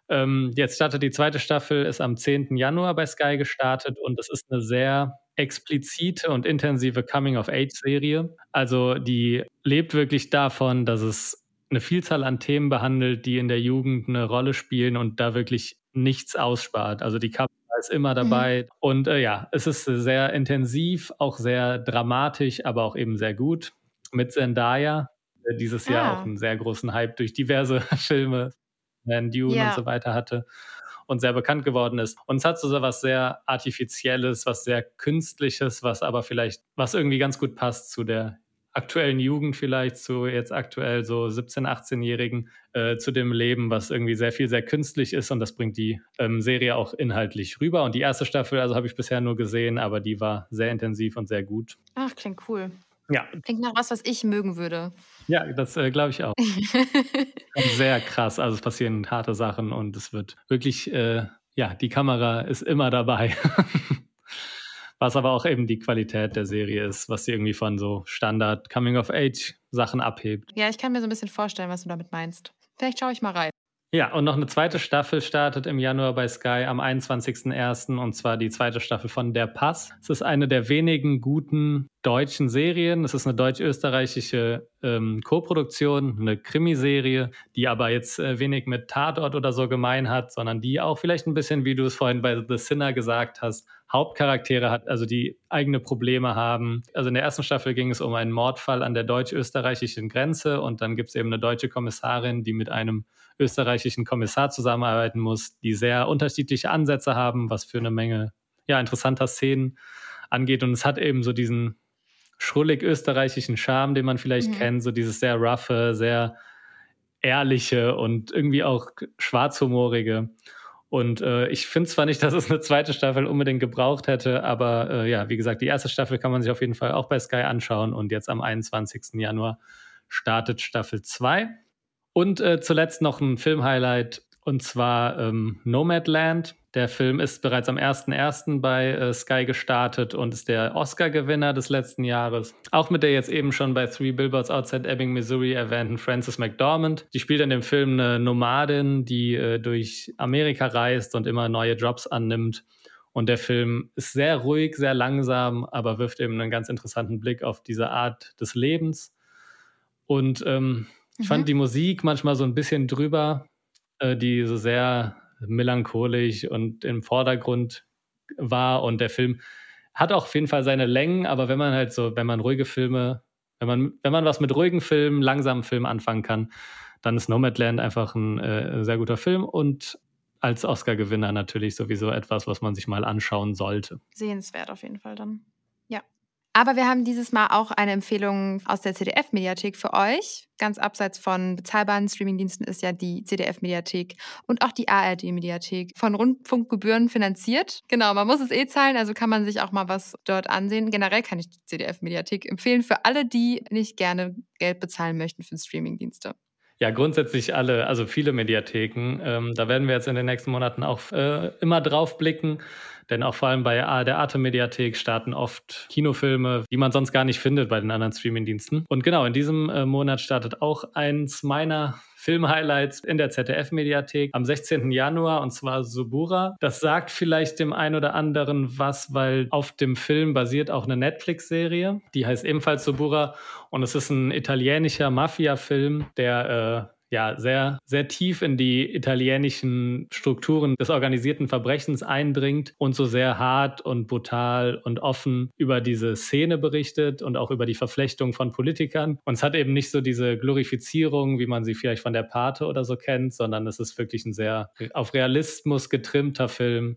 Ähm, jetzt startet die zweite Staffel, ist am 10. Januar bei Sky gestartet und es ist eine sehr explizite und intensive Coming-of-Age-Serie. Also die lebt wirklich davon, dass es eine Vielzahl an Themen behandelt, die in der Jugend eine Rolle spielen und da wirklich nichts ausspart. Also die Kamera ist immer mhm. dabei. Mhm. Und äh, ja, es ist sehr intensiv, auch sehr dramatisch, aber auch eben sehr gut. Mit Zendaya, der dieses ah. Jahr auch einen sehr großen Hype durch diverse (laughs) Filme, Man Dune ja. und so weiter hatte und sehr bekannt geworden ist. Und es hat so was sehr Artifizielles, was sehr Künstliches, was aber vielleicht, was irgendwie ganz gut passt zu der aktuellen Jugend vielleicht zu jetzt aktuell so 17-, 18-Jährigen äh, zu dem Leben, was irgendwie sehr viel, sehr künstlich ist und das bringt die ähm, Serie auch inhaltlich rüber. Und die erste Staffel, also habe ich bisher nur gesehen, aber die war sehr intensiv und sehr gut. Ach, klingt cool. Ja. Klingt nach was, was ich mögen würde. Ja, das äh, glaube ich auch. (laughs) sehr krass. Also es passieren harte Sachen und es wird wirklich, äh, ja, die Kamera ist immer dabei. (laughs) was aber auch eben die Qualität der Serie ist, was sie irgendwie von so Standard Coming-of-Age-Sachen abhebt. Ja, ich kann mir so ein bisschen vorstellen, was du damit meinst. Vielleicht schaue ich mal rein. Ja, und noch eine zweite Staffel startet im Januar bei Sky am 21.01. und zwar die zweite Staffel von Der Pass. Es ist eine der wenigen guten deutschen Serien. Es ist eine deutsch-österreichische ähm, Co-Produktion, eine Krimiserie, die aber jetzt äh, wenig mit Tatort oder so gemein hat, sondern die auch vielleicht ein bisschen, wie du es vorhin bei The Sinner gesagt hast, Hauptcharaktere hat, also die eigene Probleme haben. Also in der ersten Staffel ging es um einen Mordfall an der deutsch-österreichischen Grenze und dann gibt es eben eine deutsche Kommissarin, die mit einem österreichischen Kommissar zusammenarbeiten muss, die sehr unterschiedliche Ansätze haben, was für eine Menge ja, interessanter Szenen angeht. Und es hat eben so diesen schrullig österreichischen Charme, den man vielleicht mhm. kennt, so dieses sehr roughe, sehr ehrliche und irgendwie auch schwarzhumorige. Und äh, ich finde zwar nicht, (laughs) dass es eine zweite Staffel unbedingt gebraucht hätte, aber äh, ja, wie gesagt, die erste Staffel kann man sich auf jeden Fall auch bei Sky anschauen und jetzt am 21. Januar startet Staffel 2. Und äh, zuletzt noch ein Filmhighlight und zwar ähm, Nomadland. Der Film ist bereits am 1.1. bei äh, Sky gestartet und ist der Oscar-Gewinner des letzten Jahres. Auch mit der jetzt eben schon bei Three Billboards Outside Ebbing, Missouri erwähnten Frances McDormand. Die spielt in dem Film eine Nomadin, die äh, durch Amerika reist und immer neue Jobs annimmt. Und der Film ist sehr ruhig, sehr langsam, aber wirft eben einen ganz interessanten Blick auf diese Art des Lebens. Und ähm, ich mhm. fand die Musik manchmal so ein bisschen drüber, äh, die so sehr melancholisch und im Vordergrund war. Und der Film hat auch auf jeden Fall seine Längen, aber wenn man halt so, wenn man ruhige Filme wenn man, wenn man was mit ruhigen Filmen, langsamen Filmen anfangen kann, dann ist Nomadland einfach ein äh, sehr guter Film und als Oscar-Gewinner natürlich sowieso etwas, was man sich mal anschauen sollte. Sehenswert auf jeden Fall dann. Aber wir haben dieses Mal auch eine Empfehlung aus der CDF-Mediathek für euch. Ganz abseits von bezahlbaren Streamingdiensten ist ja die CDF-Mediathek und auch die ARD-Mediathek von Rundfunkgebühren finanziert. Genau, man muss es eh zahlen, also kann man sich auch mal was dort ansehen. Generell kann ich die CDF-Mediathek empfehlen für alle, die nicht gerne Geld bezahlen möchten für Streamingdienste. Ja, grundsätzlich alle, also viele Mediatheken. Ähm, da werden wir jetzt in den nächsten Monaten auch äh, immer drauf blicken. Denn auch vor allem bei der Arte-Mediathek starten oft Kinofilme, die man sonst gar nicht findet bei den anderen Streamingdiensten. Und genau, in diesem äh, Monat startet auch eins meiner Film-Highlights in der ZDF-Mediathek am 16. Januar und zwar Subura. Das sagt vielleicht dem einen oder anderen was, weil auf dem Film basiert auch eine Netflix-Serie, die heißt ebenfalls Subura und es ist ein italienischer Mafia-Film, der äh, ja, sehr, sehr tief in die italienischen Strukturen des organisierten Verbrechens eindringt und so sehr hart und brutal und offen über diese Szene berichtet und auch über die Verflechtung von Politikern. Und es hat eben nicht so diese Glorifizierung, wie man sie vielleicht von der Pate oder so kennt, sondern es ist wirklich ein sehr auf Realismus getrimmter Film,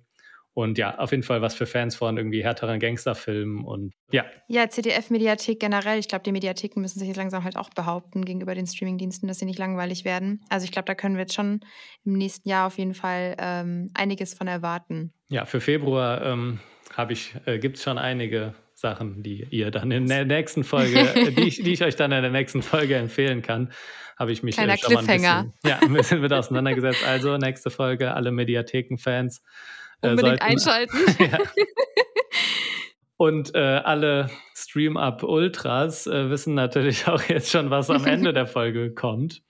und ja, auf jeden Fall was für Fans von irgendwie härteren Gangsterfilmen und ja. Ja, CDF-Mediathek generell. Ich glaube, die Mediatheken müssen sich jetzt langsam halt auch behaupten gegenüber den Streamingdiensten, dass sie nicht langweilig werden. Also ich glaube, da können wir jetzt schon im nächsten Jahr auf jeden Fall ähm, einiges von erwarten. Ja, für Februar ähm, ich, äh, gibt es schon einige Sachen, die ihr dann in der nächsten Folge, äh, (laughs) die, ich, die ich euch dann in der nächsten Folge empfehlen kann, habe ich mich äh, Kleiner schon Cliffhanger. Mal ein bisschen, ja, ein bisschen mit auseinandergesetzt. Also nächste Folge, alle Mediatheken-Fans äh, Unbedingt sollten, einschalten. (laughs) ja. (laughs) Und äh, alle Stream-Up Ultras äh, wissen natürlich auch jetzt schon, was am Ende der Folge (laughs) kommt.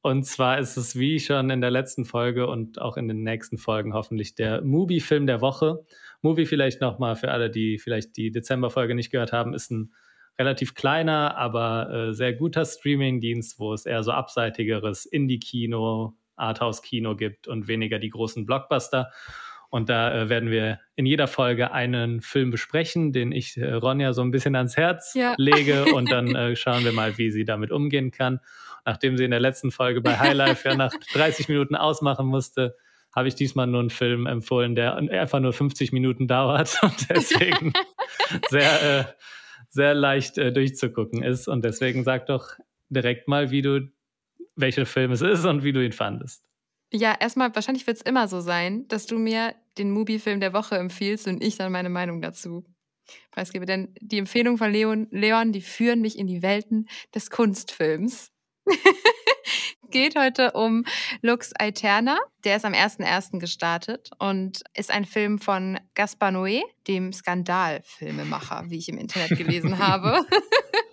Und zwar ist es wie schon in der letzten Folge und auch in den nächsten Folgen hoffentlich der Movie-Film der Woche. Movie vielleicht nochmal für alle, die vielleicht die Dezember-Folge nicht gehört haben, ist ein relativ kleiner, aber äh, sehr guter Streaming-Dienst, wo es eher so abseitigeres Indie-Kino, Arthouse-Kino gibt und weniger die großen Blockbuster. Und da äh, werden wir in jeder Folge einen Film besprechen, den ich äh, Ronja so ein bisschen ans Herz ja. lege. (laughs) Und dann äh, schauen wir mal, wie sie damit umgehen kann. Nachdem sie in der letzten Folge bei Highlife ja nach (laughs) 30 Minuten ausmachen musste, habe ich diesmal nur einen Film empfohlen, der einfach nur 50 Minuten dauert (laughs) und deswegen sehr, äh, sehr leicht äh, durchzugucken ist. Und deswegen sag doch direkt mal, wie du, welcher Film es ist und wie du ihn fandest. Ja, erstmal, wahrscheinlich wird es immer so sein, dass du mir den Mubi-Film der Woche empfiehlst und ich dann meine Meinung dazu preisgebe. Denn die Empfehlungen von Leon, Leon, die führen mich in die Welten des Kunstfilms. (laughs) Geht heute um Lux Aeterna. Der ist am 1.1. gestartet und ist ein Film von Gaspar Noé, dem Skandalfilmemacher, wie ich im Internet gelesen habe.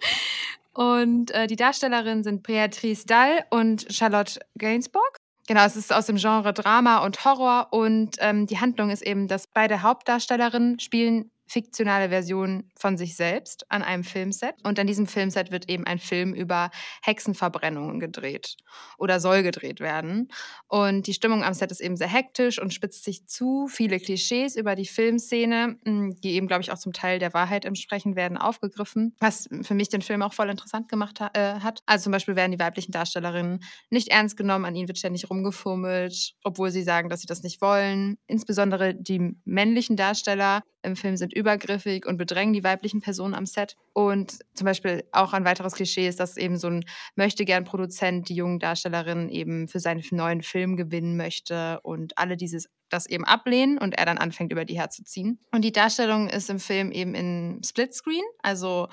(laughs) und äh, die Darstellerinnen sind Beatrice Dall und Charlotte Gainsbourg. Genau, es ist aus dem Genre Drama und Horror und ähm, die Handlung ist eben, dass beide Hauptdarstellerinnen spielen fiktionale Version von sich selbst an einem Filmset. Und an diesem Filmset wird eben ein Film über Hexenverbrennungen gedreht oder soll gedreht werden. Und die Stimmung am Set ist eben sehr hektisch und spitzt sich zu. Viele Klischees über die Filmszene, hm, die eben, glaube ich, auch zum Teil der Wahrheit entsprechen, werden aufgegriffen, was für mich den Film auch voll interessant gemacht ha äh, hat. Also zum Beispiel werden die weiblichen Darstellerinnen nicht ernst genommen, an ihnen wird ständig rumgefummelt, obwohl sie sagen, dass sie das nicht wollen. Insbesondere die männlichen Darsteller im Film sind übergriffig und bedrängen die weiblichen Personen am Set. Und zum Beispiel auch ein weiteres Klischee ist, dass eben so ein möchte gern Produzent die jungen Darstellerinnen eben für seinen neuen Film gewinnen möchte und alle dieses das eben ablehnen und er dann anfängt, über die herzuziehen. Und die Darstellung ist im Film eben in Splitscreen, also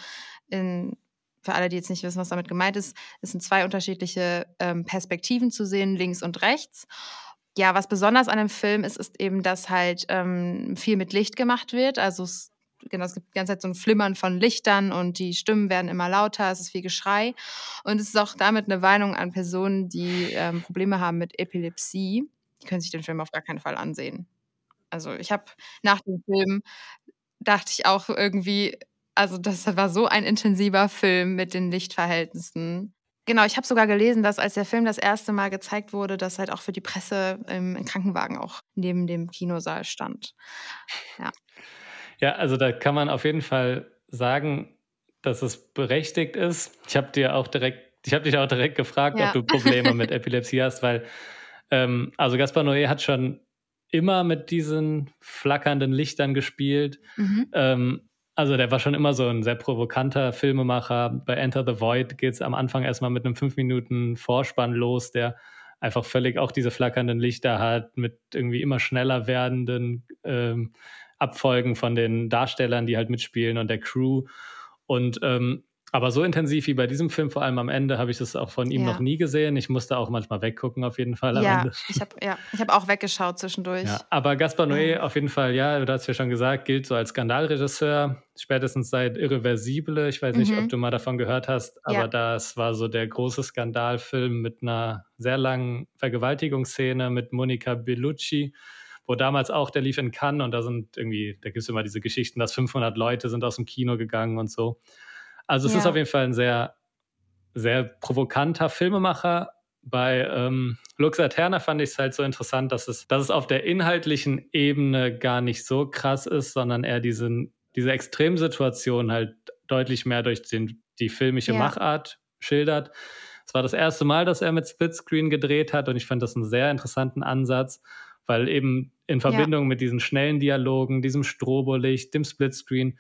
in für alle, die jetzt nicht wissen, was damit gemeint ist, es sind zwei unterschiedliche ähm, Perspektiven zu sehen, links und rechts ja, was besonders an dem Film ist, ist eben, dass halt ähm, viel mit Licht gemacht wird. Also es, genau, es gibt die ganze Zeit so ein Flimmern von Lichtern und die Stimmen werden immer lauter, es ist viel Geschrei. Und es ist auch damit eine Warnung an Personen, die ähm, Probleme haben mit Epilepsie. Die können sich den Film auf gar keinen Fall ansehen. Also ich habe nach dem Film, dachte ich auch irgendwie, also das war so ein intensiver Film mit den Lichtverhältnissen. Genau, ich habe sogar gelesen, dass als der Film das erste Mal gezeigt wurde, dass halt auch für die Presse im, im Krankenwagen auch neben dem Kinosaal stand. Ja. Ja, also da kann man auf jeden Fall sagen, dass es berechtigt ist. Ich habe dir auch direkt, ich habe dich auch direkt gefragt, ja. ob du Probleme mit Epilepsie hast, weil ähm, also Gaspar Noé hat schon immer mit diesen flackernden Lichtern gespielt. Mhm. Ähm, also der war schon immer so ein sehr provokanter Filmemacher. Bei Enter the Void geht es am Anfang erstmal mit einem fünf Minuten Vorspann los, der einfach völlig auch diese flackernden Lichter hat, mit irgendwie immer schneller werdenden ähm, Abfolgen von den Darstellern, die halt mitspielen und der Crew. Und ähm, aber so intensiv wie bei diesem Film, vor allem am Ende, habe ich das auch von ihm ja. noch nie gesehen. Ich musste auch manchmal weggucken, auf jeden Fall. ja, ich habe ja, hab auch weggeschaut zwischendurch. Ja, aber Gaspar Noé ja. auf jeden Fall, ja, du hast ja schon gesagt, gilt so als Skandalregisseur, spätestens seit Irreversible. Ich weiß nicht, mhm. ob du mal davon gehört hast, aber das war so der große Skandalfilm mit einer sehr langen Vergewaltigungsszene mit Monica Bellucci wo damals auch, der lief in Cannes und da sind irgendwie, da gibt es immer diese Geschichten, dass 500 Leute sind aus dem Kino gegangen und so. Also es ja. ist auf jeden Fall ein sehr, sehr provokanter Filmemacher. Bei ähm, Lux Aeterna fand ich es halt so interessant, dass es, dass es auf der inhaltlichen Ebene gar nicht so krass ist, sondern eher diesen, diese Extremsituation halt deutlich mehr durch den, die filmische ja. Machart schildert. Es war das erste Mal, dass er mit Splitscreen gedreht hat und ich fand das einen sehr interessanten Ansatz, weil eben in Verbindung ja. mit diesen schnellen Dialogen, diesem Strobolicht, dem Splitscreen,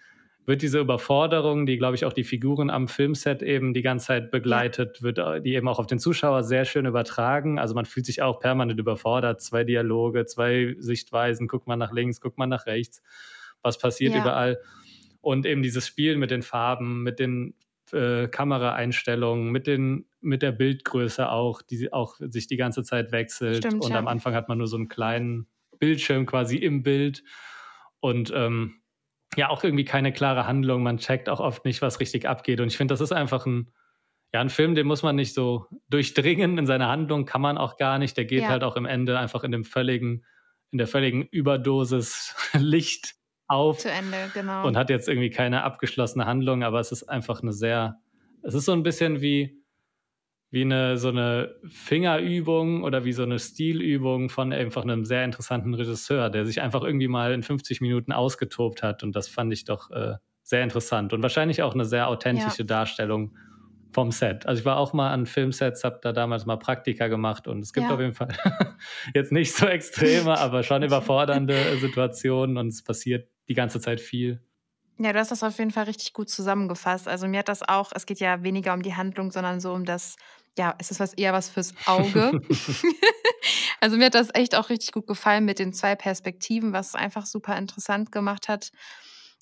wird diese Überforderung, die, glaube ich, auch die Figuren am Filmset eben die ganze Zeit begleitet, wird äh, die eben auch auf den Zuschauer sehr schön übertragen. Also man fühlt sich auch permanent überfordert. Zwei Dialoge, zwei Sichtweisen, guckt man nach links, guckt man nach rechts, was passiert ja. überall. Und eben dieses Spiel mit den Farben, mit den äh, Kameraeinstellungen, mit, den, mit der Bildgröße auch, die auch sich die ganze Zeit wechselt. Stimmt, und ja. am Anfang hat man nur so einen kleinen Bildschirm quasi im Bild. Und ähm, ja auch irgendwie keine klare Handlung. Man checkt auch oft nicht, was richtig abgeht. Und ich finde, das ist einfach ein, ja, ein Film, den muss man nicht so durchdringen in seine Handlung, kann man auch gar nicht. Der geht ja. halt auch im Ende einfach in dem völligen, in der völligen Überdosis (laughs) Licht auf. Zu Ende, genau. Und hat jetzt irgendwie keine abgeschlossene Handlung, aber es ist einfach eine sehr, es ist so ein bisschen wie, wie eine so eine Fingerübung oder wie so eine Stilübung von einfach einem sehr interessanten Regisseur, der sich einfach irgendwie mal in 50 Minuten ausgetobt hat. Und das fand ich doch äh, sehr interessant und wahrscheinlich auch eine sehr authentische ja. Darstellung vom Set. Also ich war auch mal an Filmsets, habe da damals mal Praktika gemacht und es gibt ja. auf jeden Fall (laughs) jetzt nicht so extreme, (laughs) aber schon überfordernde Situationen und es passiert die ganze Zeit viel. Ja, du hast das auf jeden Fall richtig gut zusammengefasst. Also mir hat das auch, es geht ja weniger um die Handlung, sondern so um das ja, es ist was eher was fürs Auge. (laughs) also mir hat das echt auch richtig gut gefallen mit den zwei Perspektiven, was es einfach super interessant gemacht hat.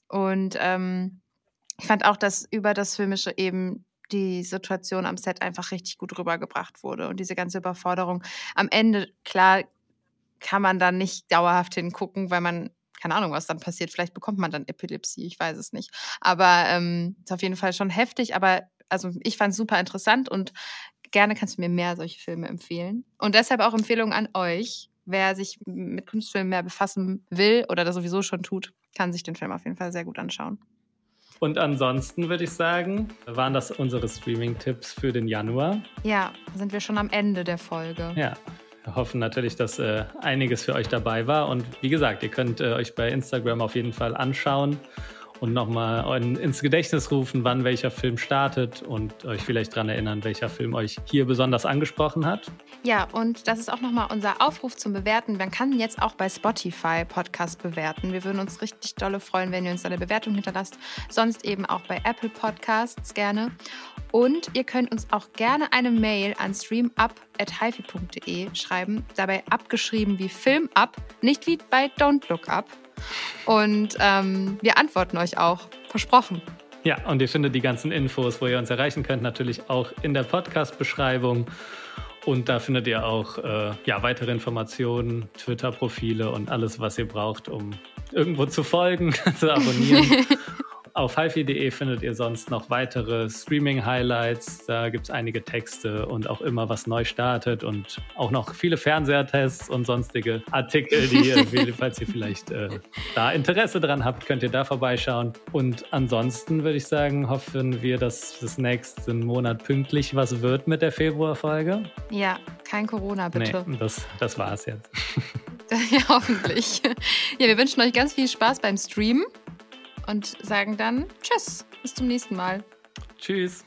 Und ähm, ich fand auch, dass über das Filmische eben die Situation am Set einfach richtig gut rübergebracht wurde und diese ganze Überforderung. Am Ende, klar, kann man dann nicht dauerhaft hingucken, weil man keine Ahnung, was dann passiert. Vielleicht bekommt man dann Epilepsie, ich weiß es nicht. Aber ähm, ist auf jeden Fall schon heftig. Aber also ich fand es super interessant und gerne kannst du mir mehr solche Filme empfehlen. Und deshalb auch Empfehlungen an euch. Wer sich mit Kunstfilmen mehr befassen will oder das sowieso schon tut, kann sich den Film auf jeden Fall sehr gut anschauen. Und ansonsten würde ich sagen, waren das unsere Streaming-Tipps für den Januar. Ja, sind wir schon am Ende der Folge. Ja, wir hoffen natürlich, dass äh, einiges für euch dabei war. Und wie gesagt, ihr könnt äh, euch bei Instagram auf jeden Fall anschauen und nochmal ins Gedächtnis rufen, wann welcher Film startet und euch vielleicht daran erinnern, welcher Film euch hier besonders angesprochen hat. Ja, und das ist auch nochmal unser Aufruf zum Bewerten. Man kann jetzt auch bei Spotify Podcast bewerten. Wir würden uns richtig dolle freuen, wenn ihr uns eine Bewertung hinterlasst. Sonst eben auch bei Apple Podcasts gerne. Und ihr könnt uns auch gerne eine Mail an streamup.hifi.de schreiben. Dabei abgeschrieben wie Film up, nicht wie bei Don't Look Up. Und ähm, wir antworten euch auch. Versprochen. Ja, und ihr findet die ganzen Infos, wo ihr uns erreichen könnt, natürlich auch in der Podcast-Beschreibung. Und da findet ihr auch äh, ja, weitere Informationen, Twitter-Profile und alles, was ihr braucht, um irgendwo zu folgen, (laughs) zu abonnieren. (laughs) Auf hifi.de findet ihr sonst noch weitere Streaming-Highlights. Da gibt es einige Texte und auch immer was neu startet und auch noch viele Fernsehertests und sonstige Artikel, die ihr, (laughs) falls ihr vielleicht äh, da Interesse dran habt, könnt ihr da vorbeischauen. Und ansonsten würde ich sagen, hoffen wir, dass das nächsten Monat pünktlich was wird mit der Februarfolge. Ja, kein Corona, bitte. Nee, das, das war es jetzt. (laughs) ja, hoffentlich. Ja, wir wünschen euch ganz viel Spaß beim Streamen und sagen dann Tschüss, bis zum nächsten Mal. Tschüss.